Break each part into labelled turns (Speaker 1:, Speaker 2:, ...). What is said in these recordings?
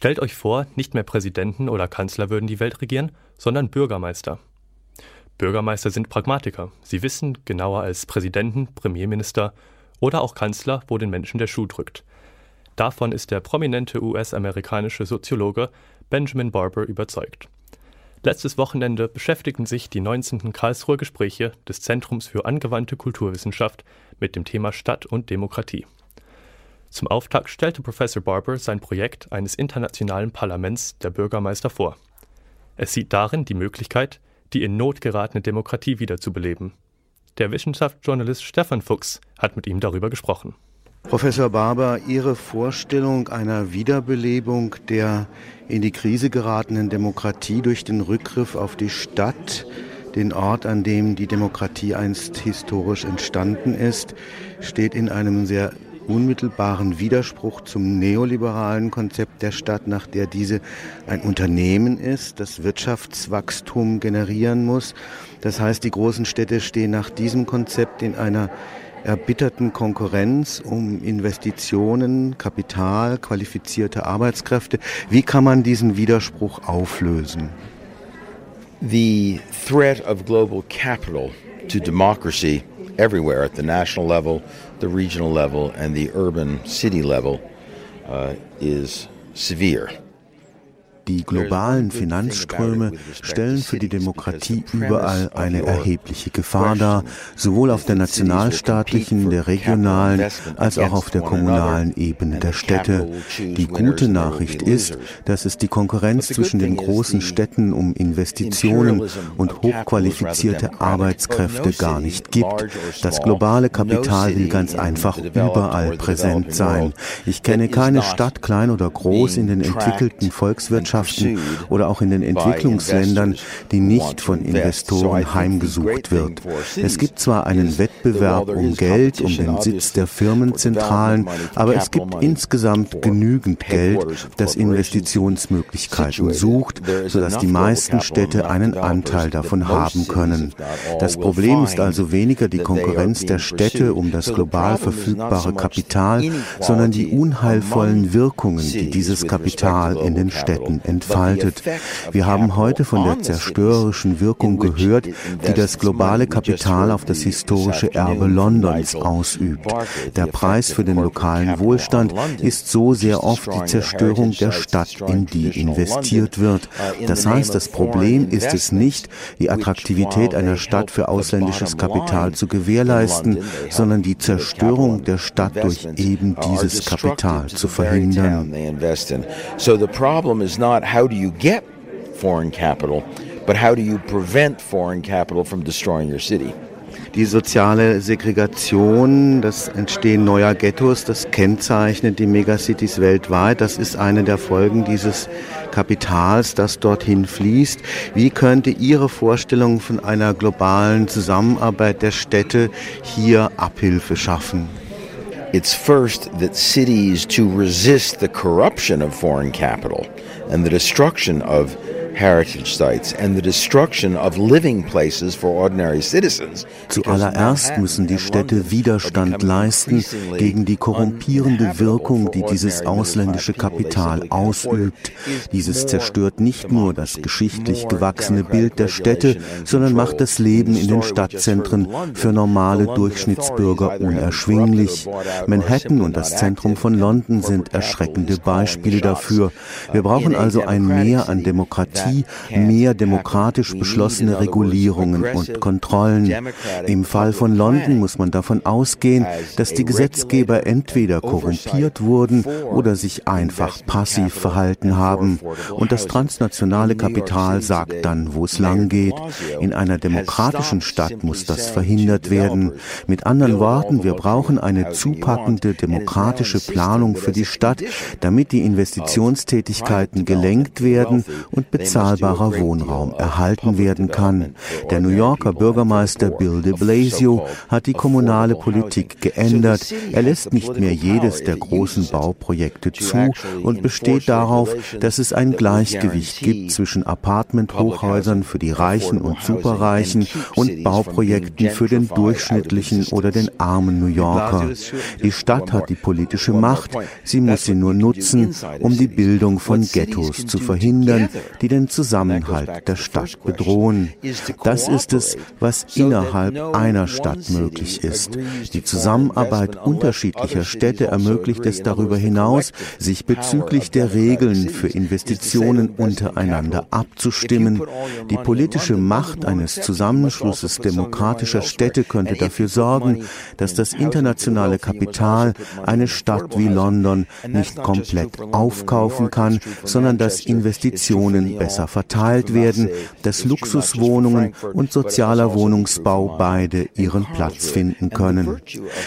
Speaker 1: Stellt euch vor, nicht mehr Präsidenten oder Kanzler würden die Welt regieren, sondern Bürgermeister. Bürgermeister sind Pragmatiker. Sie wissen genauer als Präsidenten, Premierminister oder auch Kanzler, wo den Menschen der Schuh drückt. Davon ist der prominente US-amerikanische Soziologe Benjamin Barber überzeugt. Letztes Wochenende beschäftigten sich die 19. Karlsruher Gespräche des Zentrums für angewandte Kulturwissenschaft mit dem Thema Stadt und Demokratie. Zum Auftakt stellte Professor Barber sein Projekt eines internationalen Parlaments der Bürgermeister vor. Es sieht darin die Möglichkeit, die in Not geratene Demokratie wiederzubeleben. Der Wissenschaftsjournalist Stefan Fuchs hat mit ihm darüber gesprochen.
Speaker 2: Professor Barber, Ihre Vorstellung einer Wiederbelebung der in die Krise geratenen Demokratie durch den Rückgriff auf die Stadt, den Ort, an dem die Demokratie einst historisch entstanden ist, steht in einem sehr unmittelbaren Widerspruch zum neoliberalen Konzept der Stadt, nach der diese ein Unternehmen ist, das Wirtschaftswachstum generieren muss. Das heißt, die großen Städte stehen nach diesem Konzept in einer erbitterten Konkurrenz um Investitionen, Kapital, qualifizierte Arbeitskräfte. Wie kann man diesen Widerspruch auflösen?
Speaker 3: The threat of global capital to democracy everywhere at the national level, the regional level, and the urban city level uh, is severe.
Speaker 2: Die globalen Finanzströme stellen für die Demokratie überall eine erhebliche Gefahr dar, sowohl auf der nationalstaatlichen, der regionalen als auch auf der kommunalen Ebene der Städte. Die gute Nachricht ist, dass es die Konkurrenz zwischen den großen Städten um Investitionen und hochqualifizierte Arbeitskräfte gar nicht gibt. Das globale Kapital will ganz einfach überall präsent sein. Ich kenne keine Stadt, klein oder groß, in den entwickelten Volkswirtschaften, Gesellschaften oder auch in den Entwicklungsländern, die nicht von Investoren heimgesucht wird. Es gibt zwar einen Wettbewerb um Geld, um den Sitz der Firmenzentralen, aber es gibt insgesamt genügend Geld, das Investitionsmöglichkeiten sucht, sodass die meisten Städte einen Anteil davon haben können. Das Problem ist also weniger die Konkurrenz der Städte um das global verfügbare Kapital, sondern die unheilvollen Wirkungen, die dieses Kapital in den Städten entfaltet. Wir haben heute von der zerstörerischen Wirkung gehört, die das globale Kapital auf das historische Erbe Londons ausübt. Der Preis für den lokalen Wohlstand ist so sehr oft die Zerstörung der Stadt, in die investiert wird. Das heißt, das Problem ist es nicht, die Attraktivität einer Stadt für ausländisches Kapital zu gewährleisten, sondern die Zerstörung der Stadt durch eben dieses Kapital zu verhindern.
Speaker 3: So the problem is not how do you get foreign capital, but how do you prevent foreign capital from destroying your city?
Speaker 2: Die soziale Segregation, das Entstehen neuer Ghettos, das kennzeichnet die Megacities weltweit. Das ist eine der Folgen dieses Kapitals, das dorthin fließt. Wie könnte Ihre Vorstellung von einer globalen Zusammenarbeit der Städte hier Abhilfe schaffen?
Speaker 3: It's first that cities to resist the corruption of foreign capital and the destruction of heritage sites and the destruction of living places for ordinary citizens.
Speaker 2: Zuallererst müssen die Städte Widerstand leisten gegen die korrumpierende Wirkung, die dieses ausländische Kapital ausübt. Dieses zerstört nicht nur das geschichtlich gewachsene Bild der Städte, sondern macht das Leben in den Stadtzentren für normale Durchschnittsbürger unerschwinglich. Manhattan und das Zentrum von London sind erschreckende Beispiele dafür. Wir brauchen also ein Mehr an Demokratie Demokratie mehr demokratisch beschlossene Regulierungen und Kontrollen. Im Fall von London muss man davon ausgehen, dass die Gesetzgeber entweder korrumpiert wurden oder sich einfach passiv verhalten haben. Und das transnationale Kapital sagt dann, wo es lang geht. In einer demokratischen Stadt muss das verhindert werden. Mit anderen Worten, wir brauchen eine zupackende demokratische Planung für die Stadt, damit die Investitionstätigkeiten gelenkt werden und bezahlt bezahlbarer Wohnraum erhalten werden kann. Der New Yorker Bürgermeister Bill de Blasio hat die kommunale Politik geändert. Er lässt nicht mehr jedes der großen Bauprojekte zu und besteht darauf, dass es ein Gleichgewicht gibt zwischen Apartment-Hochhäusern für die Reichen und Superreichen und Bauprojekten für den durchschnittlichen oder den armen New Yorker. Die Stadt hat die politische Macht, sie muss sie nur nutzen, um die Bildung von Ghettos zu verhindern, die den Zusammenhalt der Stadt bedrohen. Das ist es, was innerhalb einer Stadt möglich ist. Die Zusammenarbeit unterschiedlicher Städte ermöglicht es darüber hinaus, sich bezüglich der Regeln für Investitionen untereinander abzustimmen. Die politische Macht eines Zusammenschlusses demokratischer Städte könnte dafür sorgen, dass das internationale Kapital eine Stadt wie London nicht komplett aufkaufen kann, sondern dass Investitionen besser verteilt werden, dass Luxuswohnungen und sozialer Wohnungsbau beide ihren Platz finden können.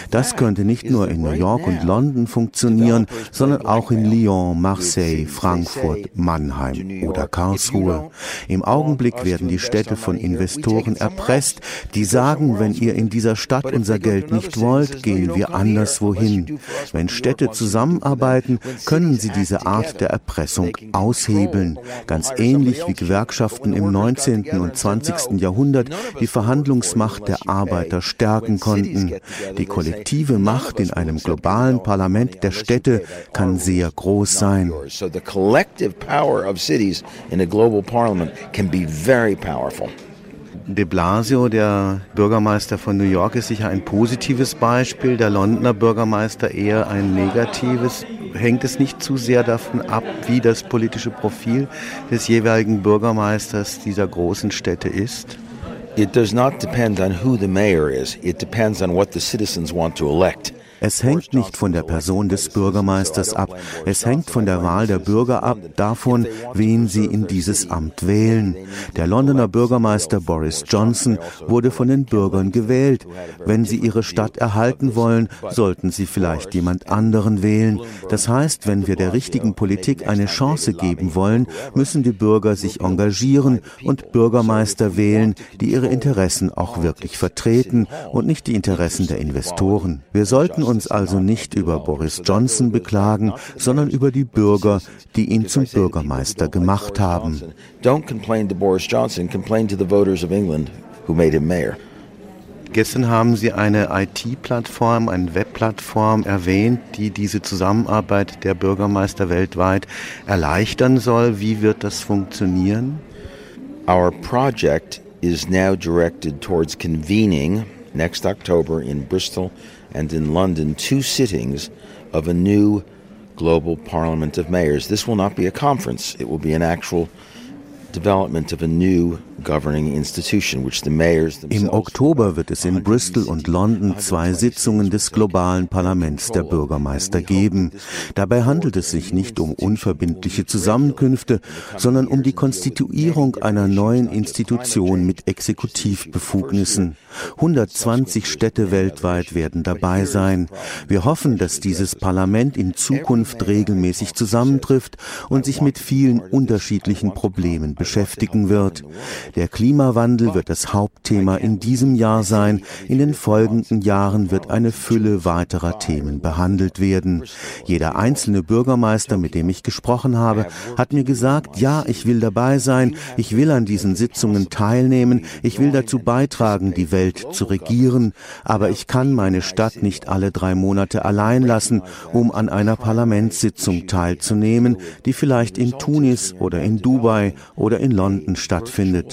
Speaker 2: Das könnte nicht nur in New York und London funktionieren, sondern auch in Lyon, Marseille, Frankfurt, Mannheim oder Karlsruhe. Im Augenblick werden die Städte von Investoren erpresst, die sagen, wenn ihr in dieser Stadt unser Geld nicht wollt, gehen wir anderswohin. Wenn Städte zusammenarbeiten, können sie diese Art der Erpressung aushebeln. Ganz ähnlich wie Gewerkschaften im 19. und 20. Jahrhundert die Verhandlungsmacht der Arbeiter stärken konnten. Die kollektive Macht in einem globalen Parlament der Städte kann sehr groß sein. Collective power of cities in a global parliament can be very powerful. De Blasio, der Bürgermeister von New York, ist sicher ein positives Beispiel, der Londoner Bürgermeister eher ein negatives. Hängt es nicht zu sehr davon ab, wie das politische Profil des jeweiligen Bürgermeisters dieser großen Städte ist?
Speaker 3: It does not depend on who the mayor is. It depends on what the citizens want to elect.
Speaker 2: Es hängt nicht von der Person des Bürgermeisters ab. Es hängt von der Wahl der Bürger ab, davon, wen sie in dieses Amt wählen. Der Londoner Bürgermeister Boris Johnson wurde von den Bürgern gewählt. Wenn sie ihre Stadt erhalten wollen, sollten sie vielleicht jemand anderen wählen. Das heißt, wenn wir der richtigen Politik eine Chance geben wollen, müssen die Bürger sich engagieren und Bürgermeister wählen, die ihre Interessen auch wirklich vertreten und nicht die Interessen der Investoren. Wir sollten also nicht über Boris Johnson beklagen, sondern über die Bürger, die ihn zum Bürgermeister gemacht haben. Don't complain to Boris Johnson, complain to the voters of England who made him mayor. Gestern haben Sie eine IT-Plattform, eine Webplattform erwähnt, die diese Zusammenarbeit der Bürgermeister weltweit erleichtern soll. Wie wird das funktionieren?
Speaker 3: Our project is now directed towards convening next October in Bristol and in London two sittings of a new global parliament of mayors. This will not be a conference, it will be an actual development of a new
Speaker 2: Im Oktober wird es in Bristol und London zwei Sitzungen des globalen Parlaments der Bürgermeister geben. Dabei handelt es sich nicht um unverbindliche Zusammenkünfte, sondern um die Konstituierung einer neuen Institution mit Exekutivbefugnissen. 120 Städte weltweit werden dabei sein. Wir hoffen, dass dieses Parlament in Zukunft regelmäßig zusammentrifft und sich mit vielen unterschiedlichen Problemen beschäftigen wird. Der Klimawandel wird das Hauptthema in diesem Jahr sein. In den folgenden Jahren wird eine Fülle weiterer Themen behandelt werden. Jeder einzelne Bürgermeister, mit dem ich gesprochen habe, hat mir gesagt, ja, ich will dabei sein, ich will an diesen Sitzungen teilnehmen, ich will dazu beitragen, die Welt zu regieren, aber ich kann meine Stadt nicht alle drei Monate allein lassen, um an einer Parlamentssitzung teilzunehmen, die vielleicht in Tunis oder in Dubai oder in London stattfindet.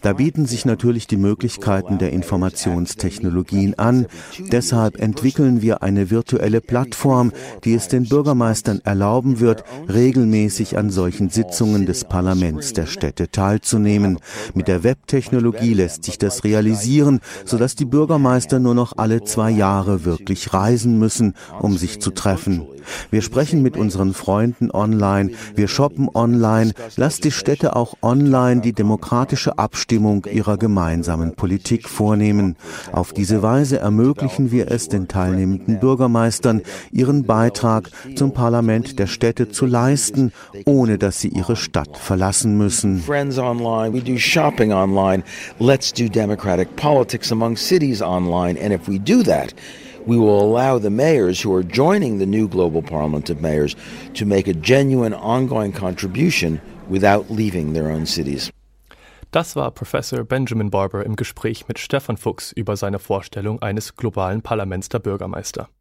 Speaker 2: Da bieten sich natürlich die Möglichkeiten der Informationstechnologien an. Deshalb entwickeln wir eine virtuelle Plattform, die es den Bürgermeistern erlauben wird, regelmäßig an solchen Sitzungen des Parlaments der Städte teilzunehmen. Mit der Webtechnologie lässt sich das realisieren, sodass die Bürgermeister nur noch alle zwei Jahre wirklich reisen müssen, um sich zu treffen. Wir sprechen mit unseren Freunden online, wir shoppen online, lasst die Städte auch online die demokratische Abstimmung ihrer gemeinsamen Politik vornehmen. Auf diese Weise ermöglichen wir es den teilnehmenden Bürgermeistern, ihren Beitrag zum Parlament der Städte zu leisten, ohne dass sie ihre Stadt verlassen müssen.
Speaker 3: Friends online, we do shopping online. Let's do democratic politics among cities online. And if we do that, we will allow the mayors who are joining the new global parliament of mayors to make a genuine ongoing contribution without leaving their own cities.
Speaker 1: Das war Professor Benjamin Barber im Gespräch mit Stefan Fuchs über seine Vorstellung eines globalen Parlaments der Bürgermeister.